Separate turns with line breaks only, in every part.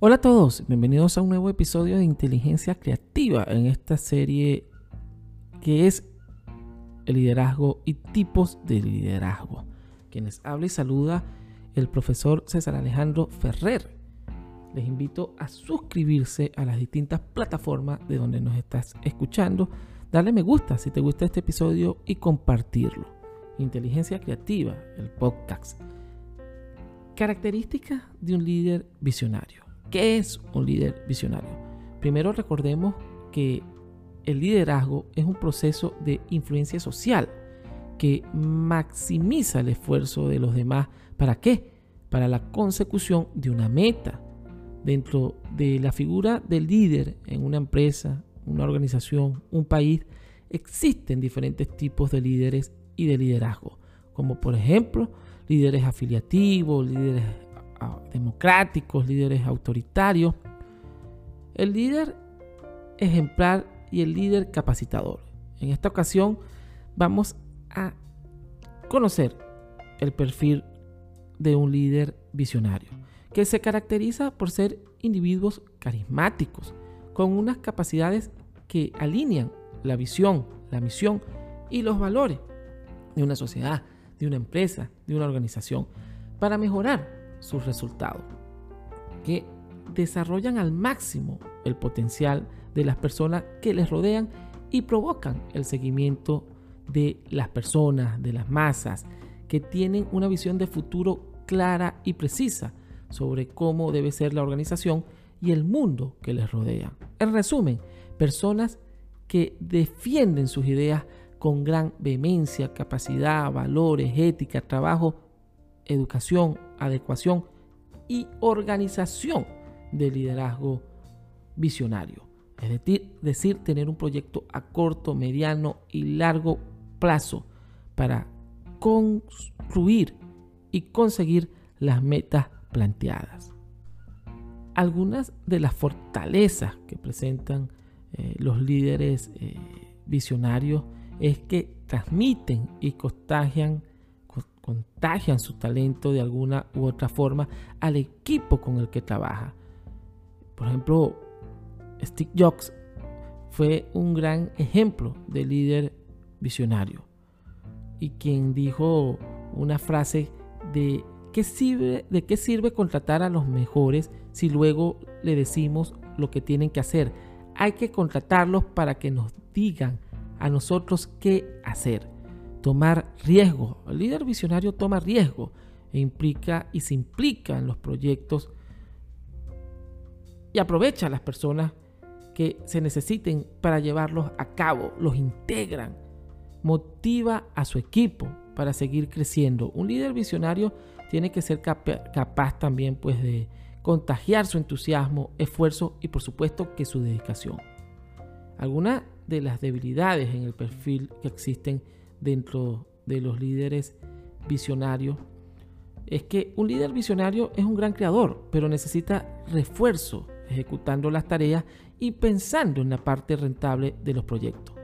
Hola a todos, bienvenidos a un nuevo episodio de Inteligencia Creativa en esta serie que es el liderazgo y tipos de liderazgo. Quienes habla y saluda el profesor César Alejandro Ferrer. Les invito a suscribirse a las distintas plataformas de donde nos estás escuchando, darle me gusta si te gusta este episodio y compartirlo. Inteligencia Creativa, el podcast. Características de un líder visionario. ¿Qué es un líder visionario? Primero recordemos que el liderazgo es un proceso de influencia social que maximiza el esfuerzo de los demás. ¿Para qué? Para la consecución de una meta. Dentro de la figura del líder en una empresa, una organización, un país, existen diferentes tipos de líderes y de liderazgo, como por ejemplo líderes afiliativos, líderes democráticos, líderes autoritarios, el líder ejemplar y el líder capacitador. En esta ocasión vamos a conocer el perfil de un líder visionario, que se caracteriza por ser individuos carismáticos, con unas capacidades que alinean la visión, la misión y los valores de una sociedad, de una empresa, de una organización, para mejorar sus resultados, que desarrollan al máximo el potencial de las personas que les rodean y provocan el seguimiento de las personas, de las masas, que tienen una visión de futuro clara y precisa sobre cómo debe ser la organización y el mundo que les rodea. En resumen, personas que defienden sus ideas con gran vehemencia, capacidad, valores, ética, trabajo, educación, adecuación y organización de liderazgo visionario. Es decir, decir, tener un proyecto a corto, mediano y largo plazo para construir y conseguir las metas planteadas. Algunas de las fortalezas que presentan eh, los líderes eh, visionarios es que transmiten y contagian contagian su talento de alguna u otra forma al equipo con el que trabaja. Por ejemplo, Steve Jobs fue un gran ejemplo de líder visionario y quien dijo una frase de ¿qué sirve, de qué sirve contratar a los mejores si luego le decimos lo que tienen que hacer. Hay que contratarlos para que nos digan a nosotros qué hacer tomar riesgo. El líder visionario toma riesgo e implica y se implica en los proyectos y aprovecha a las personas que se necesiten para llevarlos a cabo, los integran, motiva a su equipo para seguir creciendo. Un líder visionario tiene que ser capaz también pues de contagiar su entusiasmo, esfuerzo y por supuesto que su dedicación. Algunas de las debilidades en el perfil que existen dentro de los líderes visionarios es que un líder visionario es un gran creador, pero necesita refuerzo ejecutando las tareas y pensando en la parte rentable de los proyectos.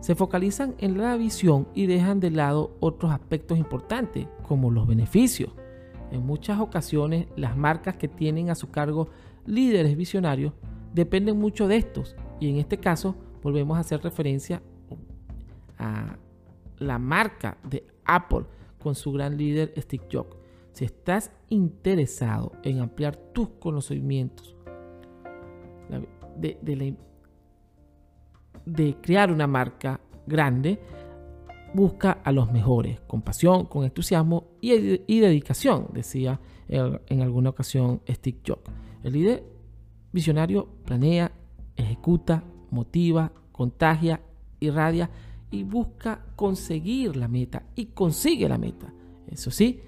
Se focalizan en la visión y dejan de lado otros aspectos importantes, como los beneficios. En muchas ocasiones, las marcas que tienen a su cargo líderes visionarios dependen mucho de estos, y en este caso volvemos a hacer referencia a la marca de Apple con su gran líder Steve Jobs. Si estás interesado en ampliar tus conocimientos de, crear una marca grande, busca a los mejores, con pasión, con entusiasmo y, dedicación, decía en alguna ocasión Steve Jobs. El líder visionario planea, ejecuta, motiva, contagia, irradia y busca conseguir la meta y consigue la meta. Eso sí,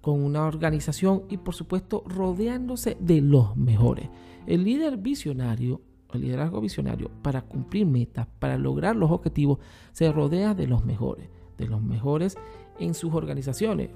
con una organización y por supuesto rodeándose de los mejores. El líder visionario, el liderazgo visionario, para cumplir metas, para lograr los objetivos, se rodea de los mejores, de los mejores en sus organizaciones.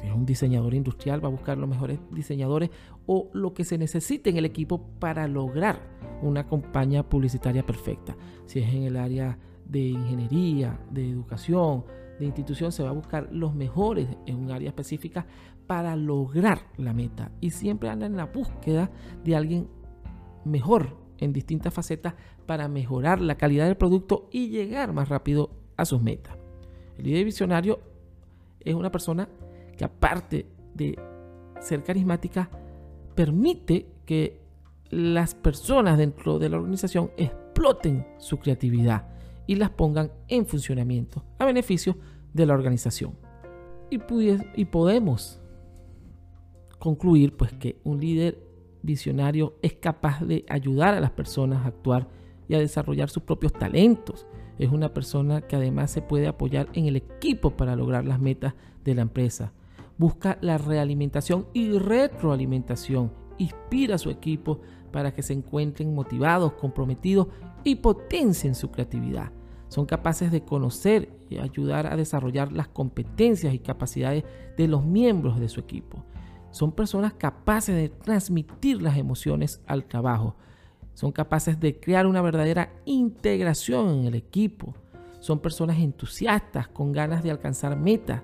Si es un diseñador industrial, va a buscar los mejores diseñadores o lo que se necesite en el equipo para lograr una campaña publicitaria perfecta. Si es en el área de ingeniería, de educación, de institución se va a buscar los mejores en un área específica para lograr la meta y siempre anda en la búsqueda de alguien mejor en distintas facetas para mejorar la calidad del producto y llegar más rápido a sus metas. El líder visionario es una persona que aparte de ser carismática, permite que las personas dentro de la organización exploten su creatividad y las pongan en funcionamiento a beneficio de la organización. Y, y podemos concluir pues que un líder visionario es capaz de ayudar a las personas a actuar y a desarrollar sus propios talentos. Es una persona que además se puede apoyar en el equipo para lograr las metas de la empresa. Busca la realimentación y retroalimentación. Inspira a su equipo para que se encuentren motivados, comprometidos y potencien su creatividad. Son capaces de conocer y ayudar a desarrollar las competencias y capacidades de los miembros de su equipo. Son personas capaces de transmitir las emociones al trabajo. Son capaces de crear una verdadera integración en el equipo. Son personas entusiastas con ganas de alcanzar metas.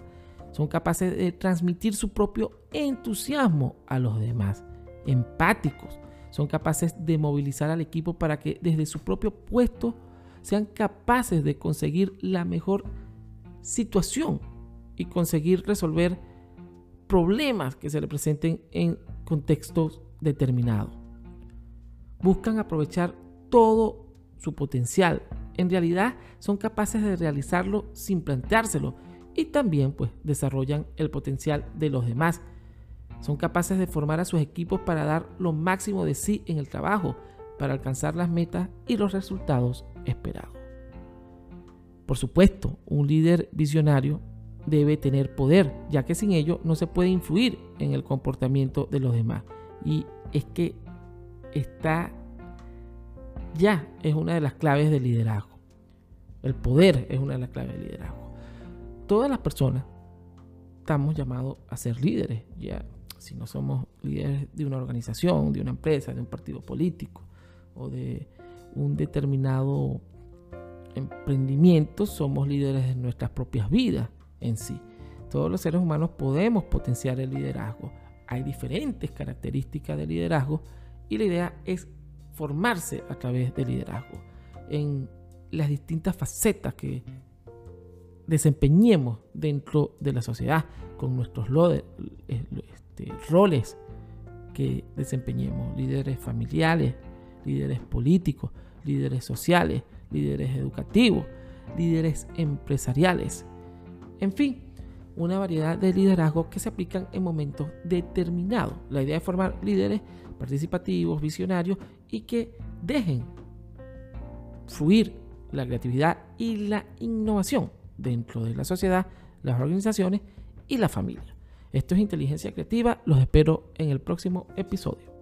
Son capaces de transmitir su propio entusiasmo a los demás. Empáticos. Son capaces de movilizar al equipo para que desde su propio puesto sean capaces de conseguir la mejor situación y conseguir resolver problemas que se le presenten en contextos determinados. Buscan aprovechar todo su potencial. En realidad son capaces de realizarlo sin planteárselo y también pues desarrollan el potencial de los demás. Son capaces de formar a sus equipos para dar lo máximo de sí en el trabajo, para alcanzar las metas y los resultados esperados. Por supuesto, un líder visionario debe tener poder, ya que sin ello no se puede influir en el comportamiento de los demás. Y es que está ya es una de las claves del liderazgo. El poder es una de las claves del liderazgo. Todas las personas estamos llamados a ser líderes, ya si no somos líderes de una organización, de una empresa, de un partido político o de un determinado emprendimiento, somos líderes de nuestras propias vidas en sí. Todos los seres humanos podemos potenciar el liderazgo. Hay diferentes características de liderazgo y la idea es formarse a través del liderazgo en las distintas facetas que desempeñemos dentro de la sociedad con nuestros este, roles que desempeñemos, líderes familiares, líderes políticos, líderes sociales, líderes educativos, líderes empresariales. En fin, una variedad de liderazgos que se aplican en momentos determinados. La idea es formar líderes participativos, visionarios y que dejen fluir la creatividad y la innovación dentro de la sociedad, las organizaciones y la familia. Esto es inteligencia creativa, los espero en el próximo episodio.